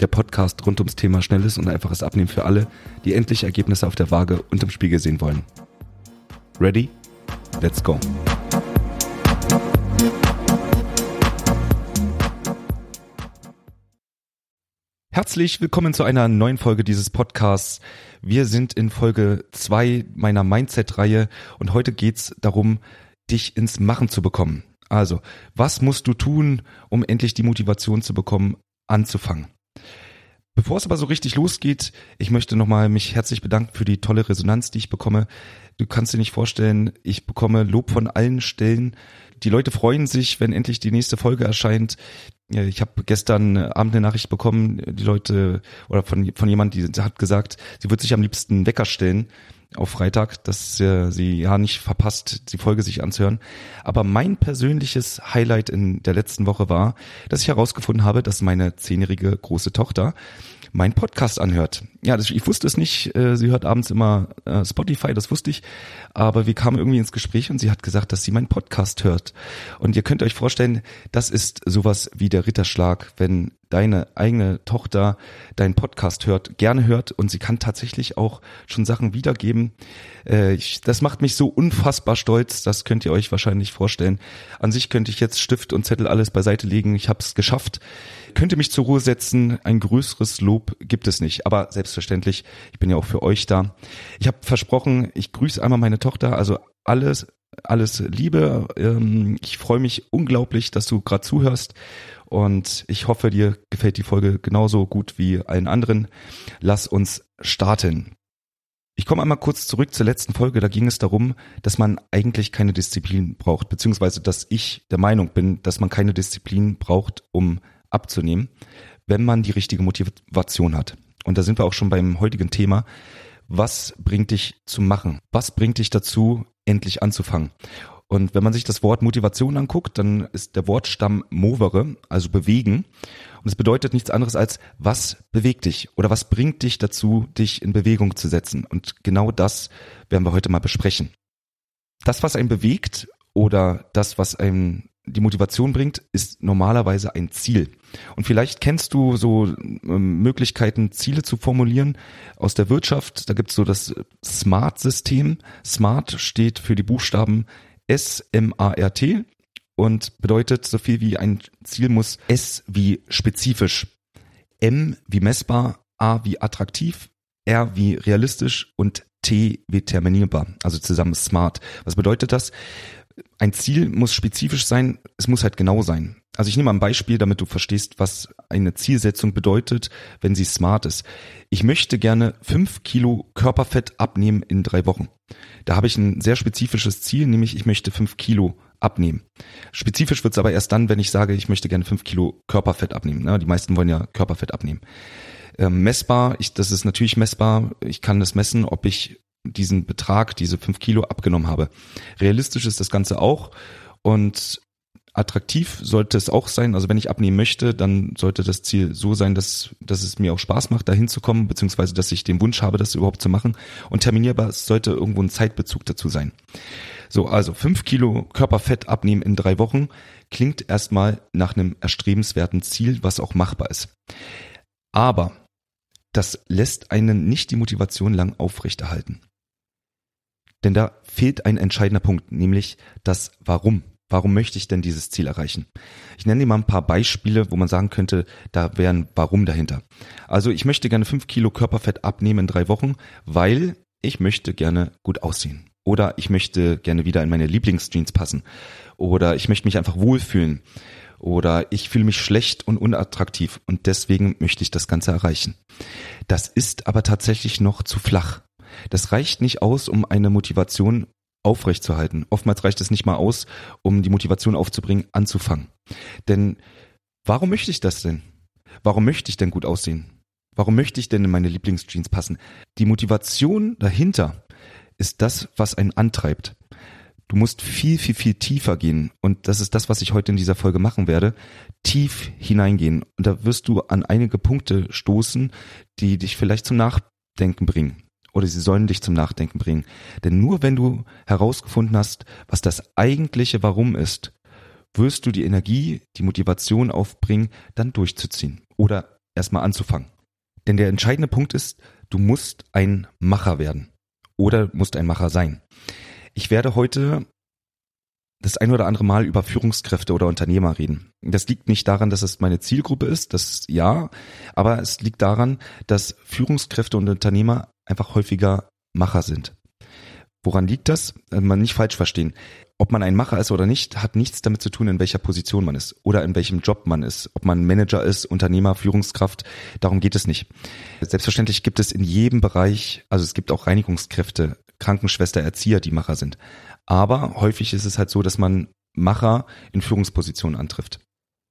Der Podcast rund ums Thema schnelles und einfaches Abnehmen für alle, die endlich Ergebnisse auf der Waage und im Spiegel sehen wollen. Ready? Let's go. Herzlich willkommen zu einer neuen Folge dieses Podcasts. Wir sind in Folge zwei meiner Mindset-Reihe und heute geht's darum, dich ins Machen zu bekommen. Also, was musst du tun, um endlich die Motivation zu bekommen, anzufangen? Bevor es aber so richtig losgeht, ich möchte nochmal mich herzlich bedanken für die tolle Resonanz, die ich bekomme. Du kannst dir nicht vorstellen, ich bekomme Lob von allen Stellen. Die Leute freuen sich, wenn endlich die nächste Folge erscheint. Ich habe gestern Abend eine Nachricht bekommen, die Leute oder von, von jemand, die hat gesagt, sie wird sich am liebsten Wecker stellen auf Freitag, dass äh, sie ja nicht verpasst, die Folge sich anzuhören. Aber mein persönliches Highlight in der letzten Woche war, dass ich herausgefunden habe, dass meine zehnjährige große Tochter mein Podcast anhört. Ja, das, ich wusste es nicht. Äh, sie hört abends immer äh, Spotify, das wusste ich. Aber wir kamen irgendwie ins Gespräch und sie hat gesagt, dass sie meinen Podcast hört. Und ihr könnt euch vorstellen, das ist sowas wie der Ritterschlag, wenn deine eigene Tochter deinen Podcast hört, gerne hört und sie kann tatsächlich auch schon Sachen wiedergeben. Äh, das macht mich so unfassbar stolz, das könnt ihr euch wahrscheinlich vorstellen. An sich könnte ich jetzt Stift und Zettel alles beiseite legen, ich habe es geschafft. Könnte mich zur Ruhe setzen, ein größeres Lob gibt es nicht, aber selbstverständlich, ich bin ja auch für euch da. Ich habe versprochen, ich grüße einmal meine Tochter, also alles alles Liebe. Ähm, ich freue mich unglaublich, dass du gerade zuhörst und ich hoffe, dir gefällt die Folge genauso gut wie allen anderen. Lass uns starten. Ich komme einmal kurz zurück zur letzten Folge. Da ging es darum, dass man eigentlich keine Disziplin braucht, beziehungsweise dass ich der Meinung bin, dass man keine Disziplin braucht, um abzunehmen, wenn man die richtige Motivation hat. Und da sind wir auch schon beim heutigen Thema. Was bringt dich zu machen? Was bringt dich dazu, endlich anzufangen? Und wenn man sich das Wort Motivation anguckt, dann ist der Wortstamm movere, also bewegen. Und es bedeutet nichts anderes als, was bewegt dich oder was bringt dich dazu, dich in Bewegung zu setzen. Und genau das werden wir heute mal besprechen. Das, was einen bewegt oder das, was einem die Motivation bringt, ist normalerweise ein Ziel. Und vielleicht kennst du so ähm, Möglichkeiten, Ziele zu formulieren aus der Wirtschaft. Da gibt's so das SMART-System. SMART steht für die Buchstaben S-M-A-R-T und bedeutet so viel wie ein Ziel muss S wie spezifisch, M wie messbar, A wie attraktiv, R wie realistisch und T wie terminierbar, also zusammen smart. Was bedeutet das? Ein Ziel muss spezifisch sein, es muss halt genau sein. Also ich nehme mal ein Beispiel, damit du verstehst, was eine Zielsetzung bedeutet, wenn sie smart ist. Ich möchte gerne fünf Kilo Körperfett abnehmen in drei Wochen. Da habe ich ein sehr spezifisches Ziel, nämlich ich möchte fünf Kilo abnehmen. Spezifisch wird es aber erst dann, wenn ich sage, ich möchte gerne fünf Kilo Körperfett abnehmen. Die meisten wollen ja Körperfett abnehmen. Ähm, messbar, ich, das ist natürlich messbar. Ich kann das messen, ob ich diesen Betrag, diese fünf Kilo abgenommen habe. Realistisch ist das Ganze auch. Und attraktiv sollte es auch sein. Also wenn ich abnehmen möchte, dann sollte das Ziel so sein, dass, dass es mir auch Spaß macht, da hinzukommen, beziehungsweise dass ich den Wunsch habe, das überhaupt zu machen. Und terminierbar sollte irgendwo ein Zeitbezug dazu sein. So, also fünf Kilo Körperfett abnehmen in drei Wochen klingt erstmal nach einem erstrebenswerten Ziel, was auch machbar ist. Aber das lässt einen nicht die Motivation lang aufrechterhalten. Denn da fehlt ein entscheidender Punkt, nämlich das Warum. Warum möchte ich denn dieses Ziel erreichen? Ich nenne dir mal ein paar Beispiele, wo man sagen könnte, da wäre ein Warum dahinter. Also ich möchte gerne fünf Kilo Körperfett abnehmen in drei Wochen, weil ich möchte gerne gut aussehen. Oder ich möchte gerne wieder in meine Lieblingsjeans passen. Oder ich möchte mich einfach wohlfühlen. Oder ich fühle mich schlecht und unattraktiv und deswegen möchte ich das Ganze erreichen. Das ist aber tatsächlich noch zu flach. Das reicht nicht aus, um eine Motivation aufrechtzuerhalten. Oftmals reicht es nicht mal aus, um die Motivation aufzubringen, anzufangen. Denn warum möchte ich das denn? Warum möchte ich denn gut aussehen? Warum möchte ich denn in meine Lieblingsjeans passen? Die Motivation dahinter ist das, was einen antreibt. Du musst viel, viel, viel tiefer gehen. Und das ist das, was ich heute in dieser Folge machen werde. Tief hineingehen. Und da wirst du an einige Punkte stoßen, die dich vielleicht zum Nachdenken bringen. Oder sie sollen dich zum Nachdenken bringen. Denn nur wenn du herausgefunden hast, was das eigentliche Warum ist, wirst du die Energie, die Motivation aufbringen, dann durchzuziehen. Oder erstmal anzufangen. Denn der entscheidende Punkt ist, du musst ein Macher werden. Oder musst ein Macher sein. Ich werde heute das ein oder andere Mal über Führungskräfte oder Unternehmer reden. Das liegt nicht daran, dass es meine Zielgruppe ist, das ja, aber es liegt daran, dass Führungskräfte und Unternehmer einfach häufiger Macher sind. Woran liegt das? Äh, man nicht falsch verstehen. Ob man ein Macher ist oder nicht, hat nichts damit zu tun, in welcher Position man ist oder in welchem Job man ist. Ob man Manager ist, Unternehmer, Führungskraft, darum geht es nicht. Selbstverständlich gibt es in jedem Bereich, also es gibt auch Reinigungskräfte, Krankenschwester, Erzieher, die Macher sind. Aber häufig ist es halt so, dass man Macher in Führungspositionen antrifft.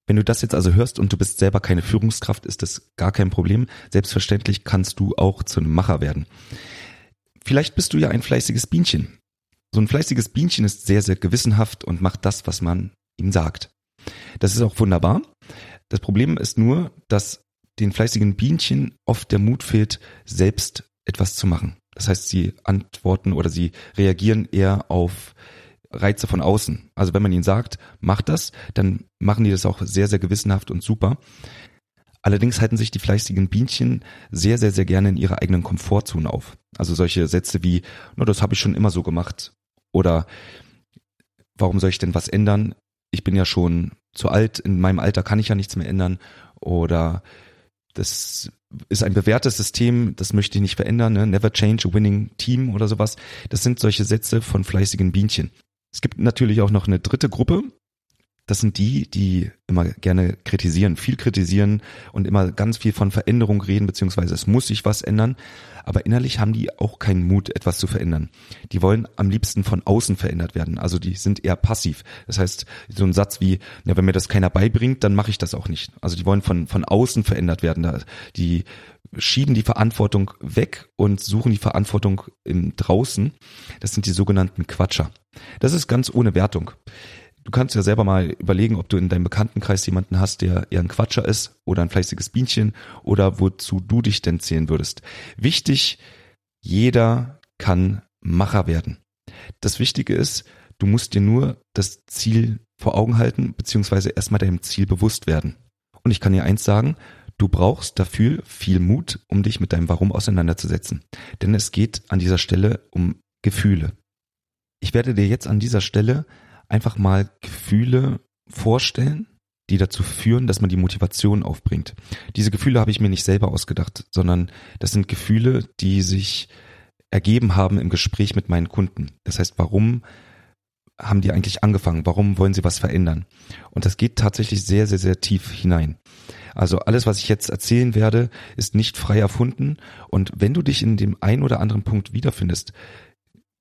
Wenn du das jetzt also hörst und du bist selber keine Führungskraft, ist das gar kein Problem. Selbstverständlich kannst du auch zu einem Macher werden. Vielleicht bist du ja ein fleißiges Bienchen. So ein fleißiges Bienchen ist sehr, sehr gewissenhaft und macht das, was man ihm sagt. Das ist auch wunderbar. Das Problem ist nur, dass den fleißigen Bienchen oft der Mut fehlt, selbst etwas zu machen. Das heißt, sie antworten oder sie reagieren eher auf Reize von außen. Also wenn man ihnen sagt, mach das, dann machen die das auch sehr, sehr gewissenhaft und super. Allerdings halten sich die fleißigen Bienchen sehr, sehr, sehr gerne in ihrer eigenen Komfortzone auf. Also solche Sätze wie, no, das habe ich schon immer so gemacht. Oder warum soll ich denn was ändern? Ich bin ja schon zu alt, in meinem Alter kann ich ja nichts mehr ändern. Oder das ist ein bewährtes System, das möchte ich nicht verändern, ne? never change a winning team oder sowas. Das sind solche Sätze von fleißigen Bienchen. Es gibt natürlich auch noch eine dritte Gruppe, das sind die, die immer gerne kritisieren, viel kritisieren und immer ganz viel von Veränderung reden, beziehungsweise es muss sich was ändern. Aber innerlich haben die auch keinen Mut, etwas zu verändern. Die wollen am liebsten von außen verändert werden. Also die sind eher passiv. Das heißt, so ein Satz wie, ja, wenn mir das keiner beibringt, dann mache ich das auch nicht. Also die wollen von, von außen verändert werden. Die schieben die Verantwortung weg und suchen die Verantwortung im draußen. Das sind die sogenannten Quatscher. Das ist ganz ohne Wertung du kannst ja selber mal überlegen, ob du in deinem Bekanntenkreis jemanden hast, der eher ein Quatscher ist oder ein fleißiges Bienchen oder wozu du dich denn zählen würdest. Wichtig, jeder kann Macher werden. Das Wichtige ist, du musst dir nur das Ziel vor Augen halten, beziehungsweise erstmal deinem Ziel bewusst werden. Und ich kann dir eins sagen, du brauchst dafür viel Mut, um dich mit deinem Warum auseinanderzusetzen. Denn es geht an dieser Stelle um Gefühle. Ich werde dir jetzt an dieser Stelle einfach mal Gefühle vorstellen, die dazu führen, dass man die Motivation aufbringt. Diese Gefühle habe ich mir nicht selber ausgedacht, sondern das sind Gefühle, die sich ergeben haben im Gespräch mit meinen Kunden. Das heißt, warum haben die eigentlich angefangen? Warum wollen sie was verändern? Und das geht tatsächlich sehr, sehr, sehr tief hinein. Also alles, was ich jetzt erzählen werde, ist nicht frei erfunden. Und wenn du dich in dem einen oder anderen Punkt wiederfindest,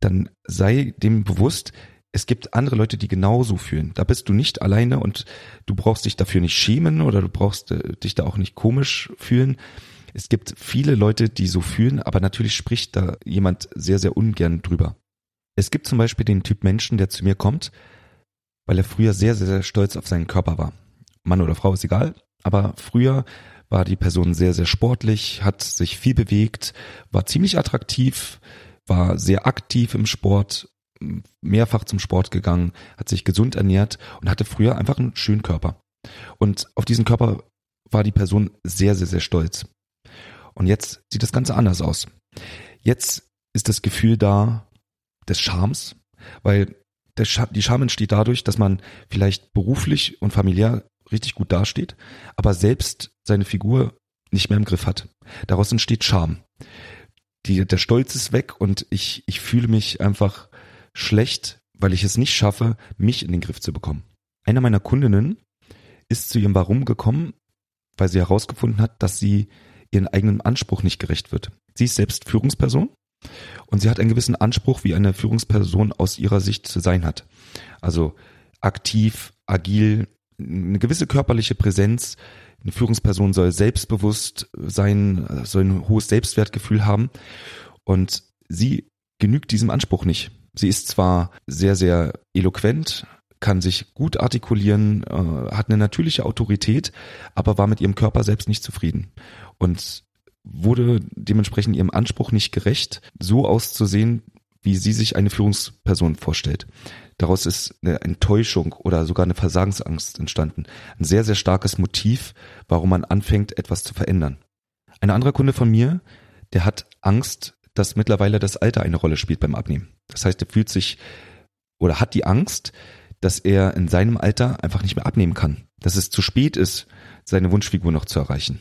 dann sei dem bewusst, es gibt andere Leute, die genauso fühlen. Da bist du nicht alleine und du brauchst dich dafür nicht schämen oder du brauchst äh, dich da auch nicht komisch fühlen. Es gibt viele Leute, die so fühlen, aber natürlich spricht da jemand sehr, sehr ungern drüber. Es gibt zum Beispiel den Typ Menschen, der zu mir kommt, weil er früher sehr, sehr, sehr stolz auf seinen Körper war. Mann oder Frau ist egal, aber früher war die Person sehr, sehr sportlich, hat sich viel bewegt, war ziemlich attraktiv, war sehr aktiv im Sport mehrfach zum Sport gegangen, hat sich gesund ernährt und hatte früher einfach einen schönen Körper. Und auf diesen Körper war die Person sehr, sehr, sehr stolz. Und jetzt sieht das Ganze anders aus. Jetzt ist das Gefühl da des Charmes, weil Sch die Scham entsteht dadurch, dass man vielleicht beruflich und familiär richtig gut dasteht, aber selbst seine Figur nicht mehr im Griff hat. Daraus entsteht Scham. Die, der Stolz ist weg und ich, ich fühle mich einfach schlecht, weil ich es nicht schaffe, mich in den Griff zu bekommen. Eine meiner Kundinnen ist zu ihrem Warum gekommen, weil sie herausgefunden hat, dass sie ihren eigenen Anspruch nicht gerecht wird. Sie ist selbst Führungsperson und sie hat einen gewissen Anspruch, wie eine Führungsperson aus ihrer Sicht zu sein hat. Also aktiv, agil, eine gewisse körperliche Präsenz, Eine Führungsperson soll selbstbewusst sein, soll ein hohes Selbstwertgefühl haben. Und sie genügt diesem Anspruch nicht. Sie ist zwar sehr, sehr eloquent, kann sich gut artikulieren, äh, hat eine natürliche Autorität, aber war mit ihrem Körper selbst nicht zufrieden. Und wurde dementsprechend ihrem Anspruch nicht gerecht, so auszusehen, wie sie sich eine Führungsperson vorstellt. Daraus ist eine Enttäuschung oder sogar eine Versagensangst entstanden. Ein sehr, sehr starkes Motiv, warum man anfängt, etwas zu verändern. Ein anderer Kunde von mir, der hat Angst, dass mittlerweile das Alter eine Rolle spielt beim Abnehmen. Das heißt, er fühlt sich oder hat die Angst, dass er in seinem Alter einfach nicht mehr abnehmen kann. Dass es zu spät ist, seine Wunschfigur noch zu erreichen.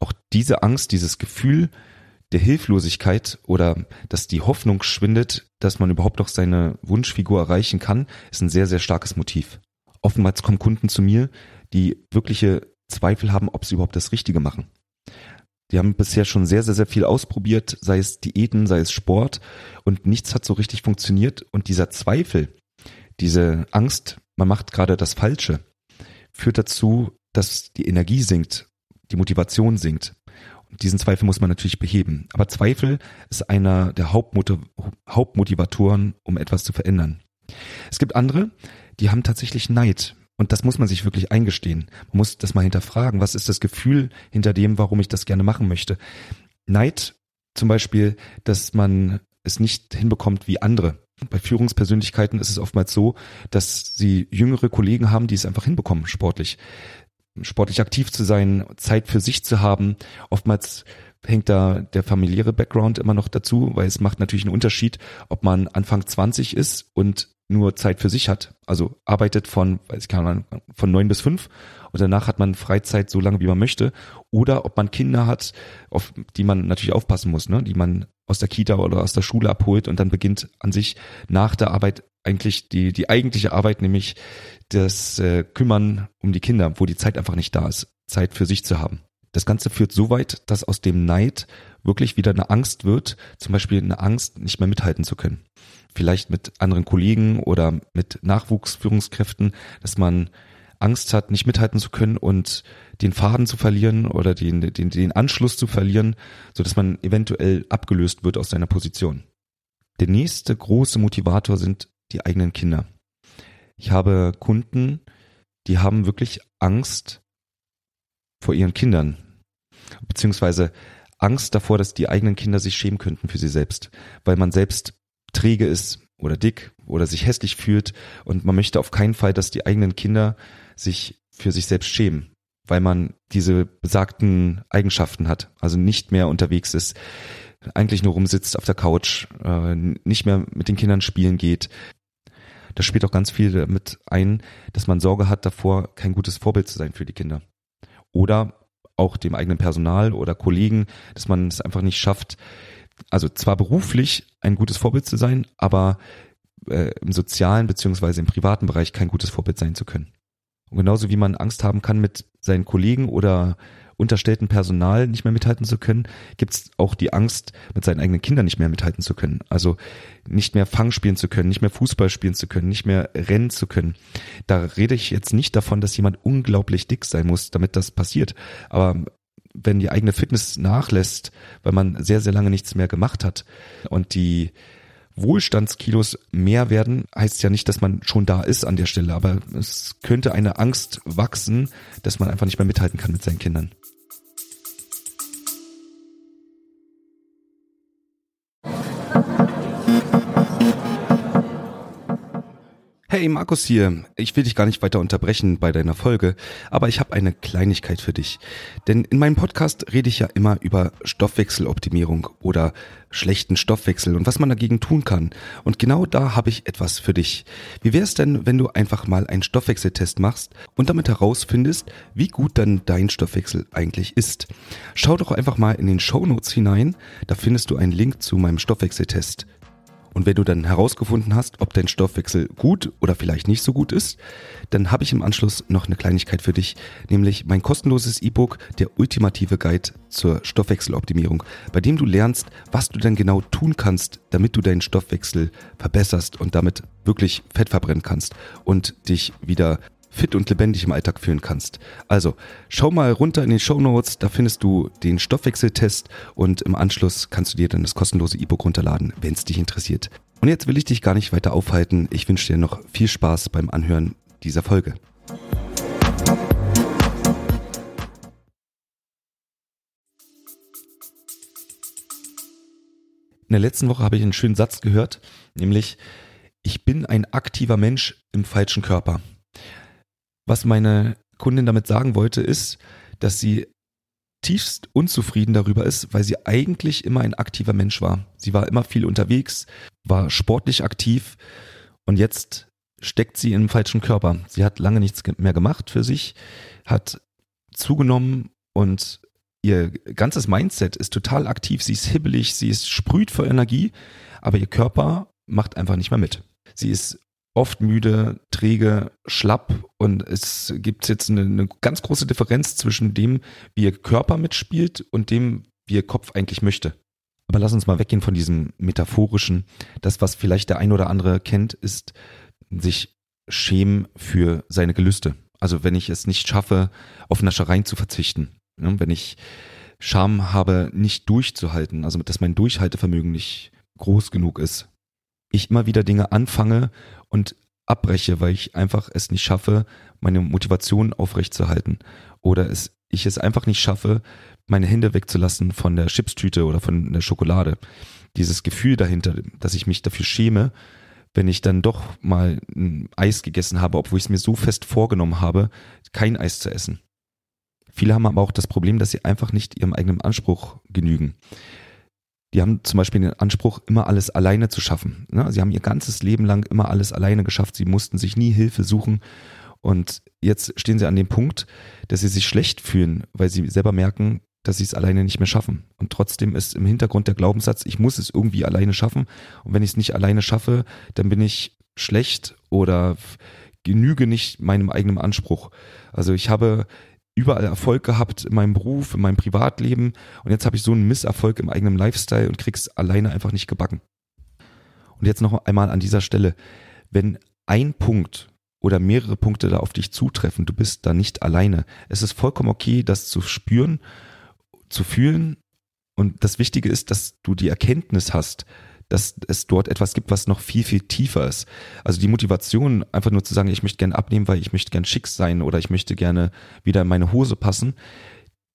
Auch diese Angst, dieses Gefühl der Hilflosigkeit oder dass die Hoffnung schwindet, dass man überhaupt noch seine Wunschfigur erreichen kann, ist ein sehr, sehr starkes Motiv. Oftmals kommen Kunden zu mir, die wirkliche Zweifel haben, ob sie überhaupt das Richtige machen. Die haben bisher schon sehr, sehr, sehr viel ausprobiert, sei es Diäten, sei es Sport und nichts hat so richtig funktioniert und dieser Zweifel, diese Angst, man macht gerade das Falsche, führt dazu, dass die Energie sinkt, die Motivation sinkt. Und diesen Zweifel muss man natürlich beheben. Aber Zweifel ist einer der Hauptmotiv Hauptmotivatoren, um etwas zu verändern. Es gibt andere, die haben tatsächlich Neid. Und das muss man sich wirklich eingestehen. Man muss das mal hinterfragen. Was ist das Gefühl hinter dem, warum ich das gerne machen möchte? Neid zum Beispiel, dass man es nicht hinbekommt wie andere. Bei Führungspersönlichkeiten ist es oftmals so, dass sie jüngere Kollegen haben, die es einfach hinbekommen, sportlich sportlich aktiv zu sein, Zeit für sich zu haben. Oftmals hängt da der familiäre Background immer noch dazu, weil es macht natürlich einen Unterschied, ob man Anfang 20 ist und nur Zeit für sich hat, also arbeitet von, weiß ich kann von neun bis fünf und danach hat man Freizeit so lange wie man möchte, oder ob man Kinder hat, auf die man natürlich aufpassen muss, ne, die man aus der Kita oder aus der Schule abholt und dann beginnt an sich nach der Arbeit eigentlich die die eigentliche Arbeit, nämlich das äh, Kümmern um die Kinder, wo die Zeit einfach nicht da ist, Zeit für sich zu haben. Das Ganze führt so weit, dass aus dem Neid wirklich wieder eine Angst wird, zum Beispiel eine Angst, nicht mehr mithalten zu können. Vielleicht mit anderen Kollegen oder mit Nachwuchsführungskräften, dass man Angst hat, nicht mithalten zu können und den Faden zu verlieren oder den, den, den Anschluss zu verlieren, so dass man eventuell abgelöst wird aus seiner Position. Der nächste große Motivator sind die eigenen Kinder. Ich habe Kunden, die haben wirklich Angst vor ihren Kindern, beziehungsweise Angst davor, dass die eigenen Kinder sich schämen könnten für sie selbst, weil man selbst träge ist oder dick oder sich hässlich fühlt und man möchte auf keinen Fall, dass die eigenen Kinder sich für sich selbst schämen, weil man diese besagten Eigenschaften hat, also nicht mehr unterwegs ist, eigentlich nur rumsitzt auf der Couch, äh, nicht mehr mit den Kindern spielen geht, das spielt auch ganz viel damit ein, dass man Sorge hat davor, kein gutes Vorbild zu sein für die Kinder. Oder auch dem eigenen Personal oder Kollegen, dass man es einfach nicht schafft, also zwar beruflich ein gutes Vorbild zu sein, aber äh, im sozialen beziehungsweise im privaten Bereich kein gutes Vorbild sein zu können. Und genauso wie man Angst haben kann, mit seinen Kollegen oder unterstellten Personal nicht mehr mithalten zu können, gibt es auch die Angst, mit seinen eigenen Kindern nicht mehr mithalten zu können. Also nicht mehr Fang spielen zu können, nicht mehr Fußball spielen zu können, nicht mehr rennen zu können. Da rede ich jetzt nicht davon, dass jemand unglaublich dick sein muss, damit das passiert. Aber wenn die eigene Fitness nachlässt, weil man sehr, sehr lange nichts mehr gemacht hat und die Wohlstandskilos mehr werden, heißt ja nicht, dass man schon da ist an der Stelle, aber es könnte eine Angst wachsen, dass man einfach nicht mehr mithalten kann mit seinen Kindern. Hey Markus hier, ich will dich gar nicht weiter unterbrechen bei deiner Folge, aber ich habe eine Kleinigkeit für dich. Denn in meinem Podcast rede ich ja immer über Stoffwechseloptimierung oder schlechten Stoffwechsel und was man dagegen tun kann. Und genau da habe ich etwas für dich. Wie wäre es denn, wenn du einfach mal einen Stoffwechseltest machst und damit herausfindest, wie gut dann dein Stoffwechsel eigentlich ist? Schau doch einfach mal in den Show Notes hinein, da findest du einen Link zu meinem Stoffwechseltest. Und wenn du dann herausgefunden hast, ob dein Stoffwechsel gut oder vielleicht nicht so gut ist, dann habe ich im Anschluss noch eine Kleinigkeit für dich, nämlich mein kostenloses E-Book, der ultimative Guide zur Stoffwechseloptimierung, bei dem du lernst, was du dann genau tun kannst, damit du deinen Stoffwechsel verbesserst und damit wirklich Fett verbrennen kannst und dich wieder fit und lebendig im Alltag fühlen kannst. Also schau mal runter in den Show Notes, da findest du den Stoffwechseltest und im Anschluss kannst du dir dann das kostenlose E-Book runterladen, wenn es dich interessiert. Und jetzt will ich dich gar nicht weiter aufhalten. Ich wünsche dir noch viel Spaß beim Anhören dieser Folge. In der letzten Woche habe ich einen schönen Satz gehört, nämlich ich bin ein aktiver Mensch im falschen Körper. Was meine Kundin damit sagen wollte, ist, dass sie tiefst unzufrieden darüber ist, weil sie eigentlich immer ein aktiver Mensch war. Sie war immer viel unterwegs, war sportlich aktiv und jetzt steckt sie im falschen Körper. Sie hat lange nichts mehr gemacht für sich, hat zugenommen und ihr ganzes Mindset ist total aktiv. Sie ist hibbelig, sie ist sprüht vor Energie, aber ihr Körper macht einfach nicht mehr mit. Sie ist oft müde, träge, schlapp und es gibt jetzt eine, eine, ganz große Differenz zwischen dem, wie ihr Körper mitspielt und dem, wie ihr Kopf eigentlich möchte. Aber lass uns mal weggehen von diesem metaphorischen. Das, was vielleicht der ein oder andere kennt, ist sich schämen für seine Gelüste. Also wenn ich es nicht schaffe, auf Naschereien zu verzichten, ne, wenn ich Scham habe, nicht durchzuhalten, also dass mein Durchhaltevermögen nicht groß genug ist, ich immer wieder Dinge anfange und abbreche, weil ich einfach es nicht schaffe, meine Motivation aufrechtzuerhalten oder es, ich es einfach nicht schaffe, meine Hände wegzulassen von der Chipstüte oder von der Schokolade. Dieses Gefühl dahinter, dass ich mich dafür schäme, wenn ich dann doch mal ein Eis gegessen habe, obwohl ich es mir so fest vorgenommen habe, kein Eis zu essen. Viele haben aber auch das Problem, dass sie einfach nicht ihrem eigenen Anspruch genügen. Die haben zum Beispiel den Anspruch, immer alles alleine zu schaffen. Ne? Sie haben ihr ganzes Leben lang immer alles alleine geschafft. Sie mussten sich nie Hilfe suchen. Und jetzt stehen sie an dem Punkt, dass sie sich schlecht fühlen, weil sie selber merken, dass sie es alleine nicht mehr schaffen. Und trotzdem ist im Hintergrund der Glaubenssatz, ich muss es irgendwie alleine schaffen. Und wenn ich es nicht alleine schaffe, dann bin ich schlecht oder genüge nicht meinem eigenen Anspruch. Also ich habe überall Erfolg gehabt in meinem Beruf, in meinem Privatleben und jetzt habe ich so einen Misserfolg im eigenen Lifestyle und krieg's alleine einfach nicht gebacken. Und jetzt noch einmal an dieser Stelle, wenn ein Punkt oder mehrere Punkte da auf dich zutreffen, du bist da nicht alleine. Es ist vollkommen okay, das zu spüren, zu fühlen und das Wichtige ist, dass du die Erkenntnis hast, dass es dort etwas gibt, was noch viel, viel tiefer ist. Also die Motivation, einfach nur zu sagen, ich möchte gerne abnehmen, weil ich möchte gerne schick sein oder ich möchte gerne wieder in meine Hose passen,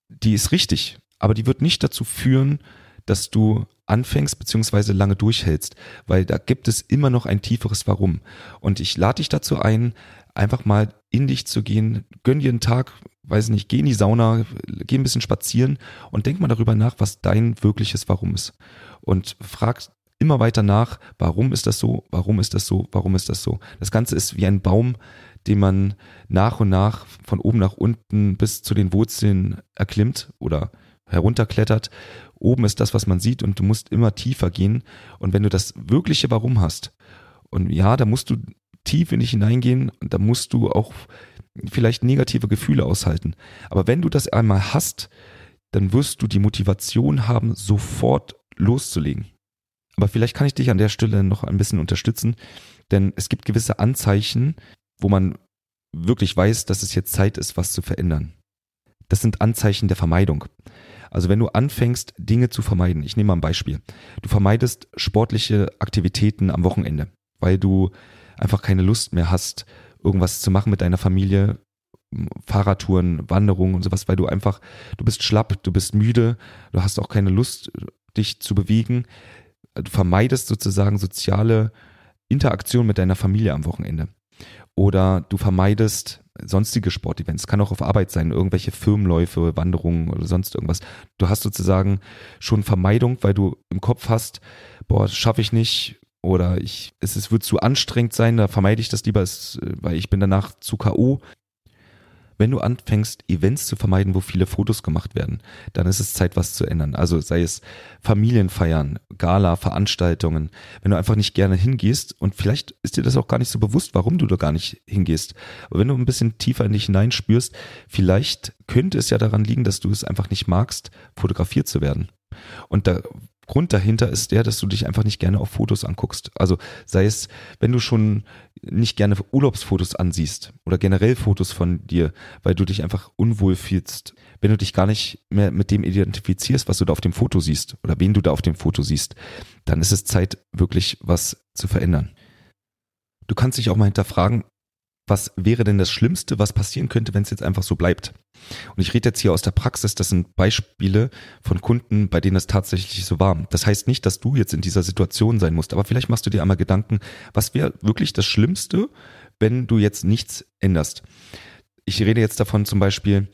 die ist richtig. Aber die wird nicht dazu führen, dass du anfängst beziehungsweise lange durchhältst, weil da gibt es immer noch ein tieferes Warum. Und ich lade dich dazu ein, einfach mal in dich zu gehen, gönn dir einen Tag, weiß nicht, geh in die Sauna, geh ein bisschen spazieren und denk mal darüber nach, was dein wirkliches Warum ist. Und frag immer weiter nach, warum ist das so, warum ist das so, warum ist das so. Das Ganze ist wie ein Baum, den man nach und nach von oben nach unten bis zu den Wurzeln erklimmt oder herunterklettert. Oben ist das, was man sieht und du musst immer tiefer gehen. Und wenn du das wirkliche Warum hast, und ja, da musst du tief in dich hineingehen und da musst du auch vielleicht negative Gefühle aushalten. Aber wenn du das einmal hast, dann wirst du die Motivation haben, sofort loszulegen. Aber vielleicht kann ich dich an der Stelle noch ein bisschen unterstützen, denn es gibt gewisse Anzeichen, wo man wirklich weiß, dass es jetzt Zeit ist, was zu verändern. Das sind Anzeichen der Vermeidung. Also wenn du anfängst, Dinge zu vermeiden, ich nehme mal ein Beispiel. Du vermeidest sportliche Aktivitäten am Wochenende, weil du einfach keine Lust mehr hast, irgendwas zu machen mit deiner Familie, Fahrradtouren, Wanderungen und sowas, weil du einfach, du bist schlapp, du bist müde, du hast auch keine Lust, dich zu bewegen du vermeidest sozusagen soziale Interaktion mit deiner Familie am Wochenende. Oder du vermeidest sonstige Sportevents. Kann auch auf Arbeit sein, irgendwelche Firmenläufe, Wanderungen oder sonst irgendwas. Du hast sozusagen schon Vermeidung, weil du im Kopf hast, boah, schaffe ich nicht oder ich, es, es wird zu anstrengend sein, da vermeide ich das lieber, weil ich bin danach zu K.O wenn du anfängst, Events zu vermeiden, wo viele Fotos gemacht werden, dann ist es Zeit, was zu ändern. Also sei es Familienfeiern, Gala, Veranstaltungen, wenn du einfach nicht gerne hingehst und vielleicht ist dir das auch gar nicht so bewusst, warum du da gar nicht hingehst. Aber wenn du ein bisschen tiefer in dich hineinspürst, vielleicht könnte es ja daran liegen, dass du es einfach nicht magst, fotografiert zu werden. Und da Grund dahinter ist der, dass du dich einfach nicht gerne auf Fotos anguckst. Also sei es, wenn du schon nicht gerne Urlaubsfotos ansiehst oder generell Fotos von dir, weil du dich einfach unwohl fühlst, wenn du dich gar nicht mehr mit dem identifizierst, was du da auf dem Foto siehst oder wen du da auf dem Foto siehst, dann ist es Zeit, wirklich was zu verändern. Du kannst dich auch mal hinterfragen, was wäre denn das Schlimmste, was passieren könnte, wenn es jetzt einfach so bleibt? Und ich rede jetzt hier aus der Praxis, das sind Beispiele von Kunden, bei denen es tatsächlich so war. Das heißt nicht, dass du jetzt in dieser Situation sein musst, aber vielleicht machst du dir einmal Gedanken, was wäre wirklich das Schlimmste, wenn du jetzt nichts änderst. Ich rede jetzt davon zum Beispiel,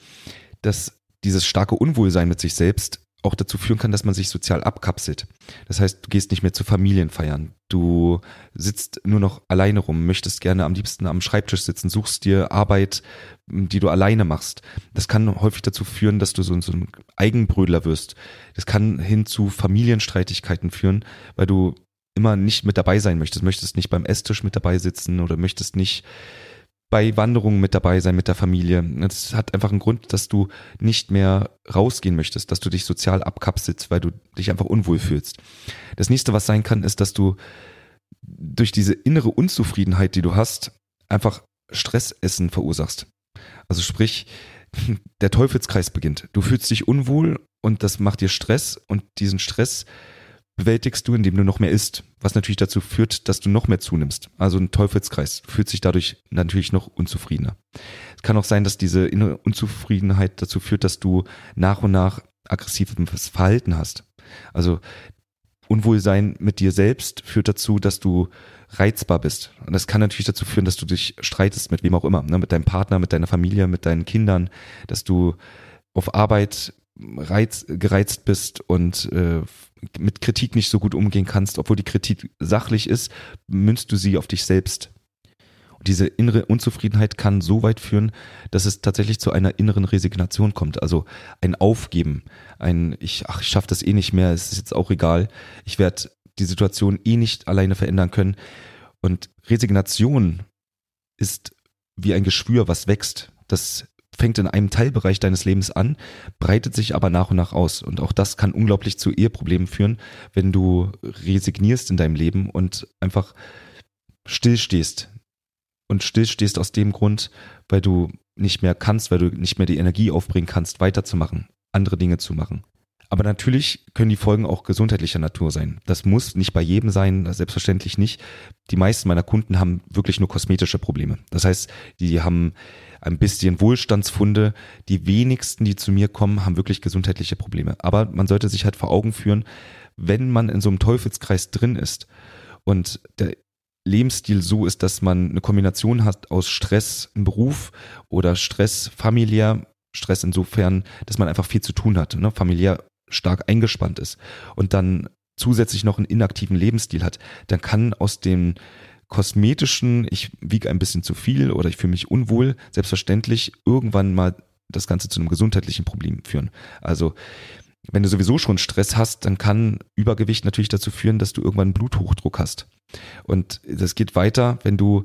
dass dieses starke Unwohlsein mit sich selbst auch dazu führen kann, dass man sich sozial abkapselt. Das heißt, du gehst nicht mehr zu Familienfeiern. Du sitzt nur noch alleine rum, möchtest gerne am liebsten am Schreibtisch sitzen, suchst dir Arbeit, die du alleine machst. Das kann häufig dazu führen, dass du so, so ein Eigenbrödler wirst. Das kann hin zu Familienstreitigkeiten führen, weil du immer nicht mit dabei sein möchtest, möchtest nicht beim Esstisch mit dabei sitzen oder möchtest nicht bei Wanderungen mit dabei sein mit der Familie. Es hat einfach einen Grund, dass du nicht mehr rausgehen möchtest, dass du dich sozial abkapselst, weil du dich einfach unwohl fühlst. Das nächste, was sein kann, ist, dass du durch diese innere Unzufriedenheit, die du hast, einfach Stressessen verursachst. Also sprich, der Teufelskreis beginnt. Du fühlst dich unwohl und das macht dir Stress und diesen Stress bewältigst du, indem du noch mehr isst, was natürlich dazu führt, dass du noch mehr zunimmst. Also ein Teufelskreis fühlt sich dadurch natürlich noch unzufriedener. Es kann auch sein, dass diese innere Unzufriedenheit dazu führt, dass du nach und nach aggressives Verhalten hast. Also Unwohlsein mit dir selbst führt dazu, dass du reizbar bist. Und das kann natürlich dazu führen, dass du dich streitest mit wem auch immer, ne? mit deinem Partner, mit deiner Familie, mit deinen Kindern, dass du auf Arbeit reiz, gereizt bist und äh, mit Kritik nicht so gut umgehen kannst, obwohl die Kritik sachlich ist, münzt du sie auf dich selbst. Und diese innere Unzufriedenheit kann so weit führen, dass es tatsächlich zu einer inneren Resignation kommt. Also ein Aufgeben, ein ich, ach, ich schaffe das eh nicht mehr, es ist jetzt auch egal, ich werde die Situation eh nicht alleine verändern können. Und Resignation ist wie ein Geschwür, was wächst. Das fängt in einem Teilbereich deines Lebens an, breitet sich aber nach und nach aus. Und auch das kann unglaublich zu Eheproblemen führen, wenn du resignierst in deinem Leben und einfach stillstehst. Und stillstehst aus dem Grund, weil du nicht mehr kannst, weil du nicht mehr die Energie aufbringen kannst, weiterzumachen, andere Dinge zu machen. Aber natürlich können die Folgen auch gesundheitlicher Natur sein. Das muss nicht bei jedem sein, selbstverständlich nicht. Die meisten meiner Kunden haben wirklich nur kosmetische Probleme. Das heißt, die haben ein bisschen Wohlstandsfunde. Die wenigsten, die zu mir kommen, haben wirklich gesundheitliche Probleme. Aber man sollte sich halt vor Augen führen, wenn man in so einem Teufelskreis drin ist und der Lebensstil so ist, dass man eine Kombination hat aus Stress im Beruf oder Stress familiär, Stress insofern, dass man einfach viel zu tun hat, ne? familiär stark eingespannt ist und dann zusätzlich noch einen inaktiven Lebensstil hat, dann kann aus dem kosmetischen, ich wiege ein bisschen zu viel oder ich fühle mich unwohl, selbstverständlich irgendwann mal das Ganze zu einem gesundheitlichen Problem führen. Also wenn du sowieso schon Stress hast, dann kann Übergewicht natürlich dazu führen, dass du irgendwann Bluthochdruck hast. Und das geht weiter, wenn du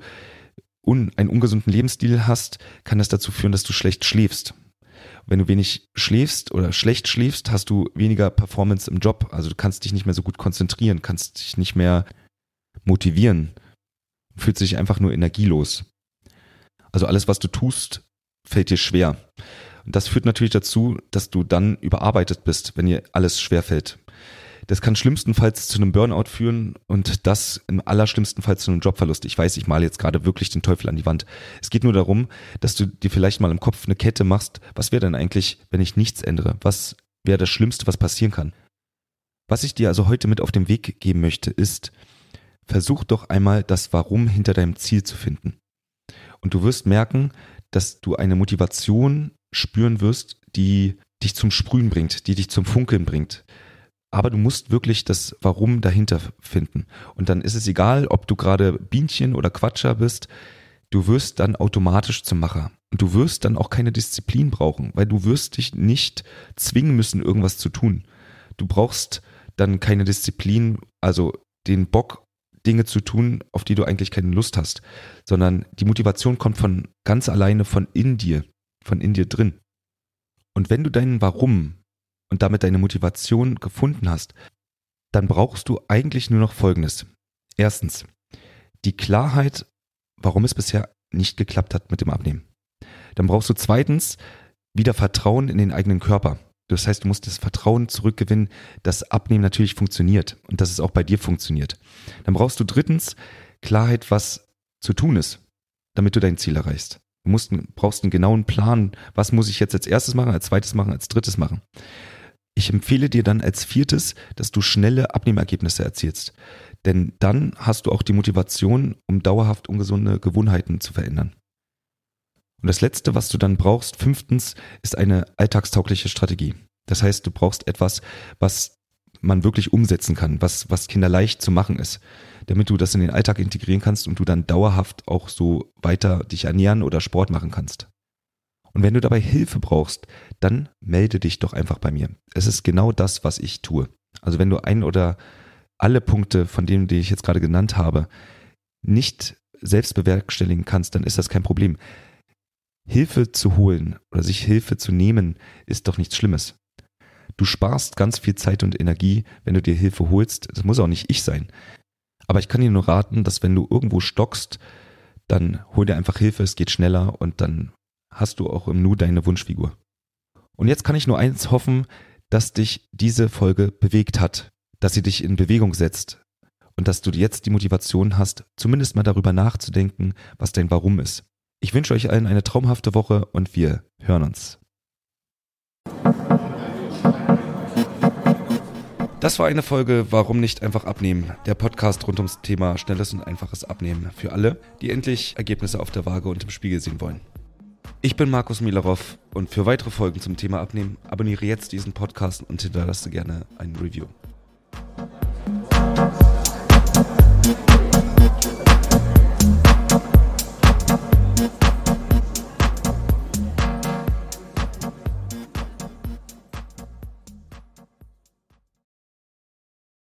einen ungesunden Lebensstil hast, kann das dazu führen, dass du schlecht schläfst. Wenn du wenig schläfst oder schlecht schläfst, hast du weniger Performance im Job. Also du kannst dich nicht mehr so gut konzentrieren, kannst dich nicht mehr motivieren fühlt sich einfach nur energielos. Also alles, was du tust, fällt dir schwer. Und das führt natürlich dazu, dass du dann überarbeitet bist, wenn dir alles schwer fällt. Das kann schlimmstenfalls zu einem Burnout führen und das im allerschlimmstenfalls zu einem Jobverlust. Ich weiß, ich male jetzt gerade wirklich den Teufel an die Wand. Es geht nur darum, dass du dir vielleicht mal im Kopf eine Kette machst. Was wäre denn eigentlich, wenn ich nichts ändere? Was wäre das Schlimmste, was passieren kann? Was ich dir also heute mit auf den Weg geben möchte, ist, versuch doch einmal das Warum hinter deinem Ziel zu finden. Und du wirst merken, dass du eine Motivation spüren wirst, die dich zum Sprühen bringt, die dich zum Funkeln bringt. Aber du musst wirklich das Warum dahinter finden. Und dann ist es egal, ob du gerade Bienchen oder Quatscher bist, du wirst dann automatisch zum Macher. Und du wirst dann auch keine Disziplin brauchen, weil du wirst dich nicht zwingen müssen, irgendwas zu tun. Du brauchst dann keine Disziplin, also den Bock Dinge zu tun, auf die du eigentlich keine Lust hast, sondern die Motivation kommt von ganz alleine von in dir, von in dir drin. Und wenn du deinen Warum und damit deine Motivation gefunden hast, dann brauchst du eigentlich nur noch Folgendes. Erstens, die Klarheit, warum es bisher nicht geklappt hat mit dem Abnehmen. Dann brauchst du zweitens wieder Vertrauen in den eigenen Körper. Das heißt, du musst das Vertrauen zurückgewinnen, dass Abnehmen natürlich funktioniert und dass es auch bei dir funktioniert. Dann brauchst du drittens Klarheit, was zu tun ist, damit du dein Ziel erreichst. Du musst, brauchst einen genauen Plan, was muss ich jetzt als erstes machen, als zweites machen, als drittes machen. Ich empfehle dir dann als viertes, dass du schnelle Abnehmergebnisse erzielst. Denn dann hast du auch die Motivation, um dauerhaft ungesunde Gewohnheiten zu verändern. Und das Letzte, was du dann brauchst, fünftens, ist eine alltagstaugliche Strategie. Das heißt, du brauchst etwas, was man wirklich umsetzen kann, was, was kinderleicht zu machen ist, damit du das in den Alltag integrieren kannst und du dann dauerhaft auch so weiter dich ernähren oder Sport machen kannst. Und wenn du dabei Hilfe brauchst, dann melde dich doch einfach bei mir. Es ist genau das, was ich tue. Also wenn du ein oder alle Punkte, von denen die ich jetzt gerade genannt habe, nicht selbst bewerkstelligen kannst, dann ist das kein Problem. Hilfe zu holen oder sich Hilfe zu nehmen, ist doch nichts Schlimmes. Du sparst ganz viel Zeit und Energie, wenn du dir Hilfe holst. Das muss auch nicht ich sein. Aber ich kann dir nur raten, dass wenn du irgendwo stockst, dann hol dir einfach Hilfe, es geht schneller und dann hast du auch im Nu deine Wunschfigur. Und jetzt kann ich nur eins hoffen, dass dich diese Folge bewegt hat, dass sie dich in Bewegung setzt und dass du jetzt die Motivation hast, zumindest mal darüber nachzudenken, was dein Warum ist. Ich wünsche euch allen eine traumhafte Woche und wir hören uns. Das war eine Folge Warum nicht einfach abnehmen? Der Podcast rund ums Thema schnelles und einfaches Abnehmen für alle, die endlich Ergebnisse auf der Waage und im Spiegel sehen wollen. Ich bin Markus Milarov und für weitere Folgen zum Thema Abnehmen abonniere jetzt diesen Podcast und hinterlasse gerne ein Review.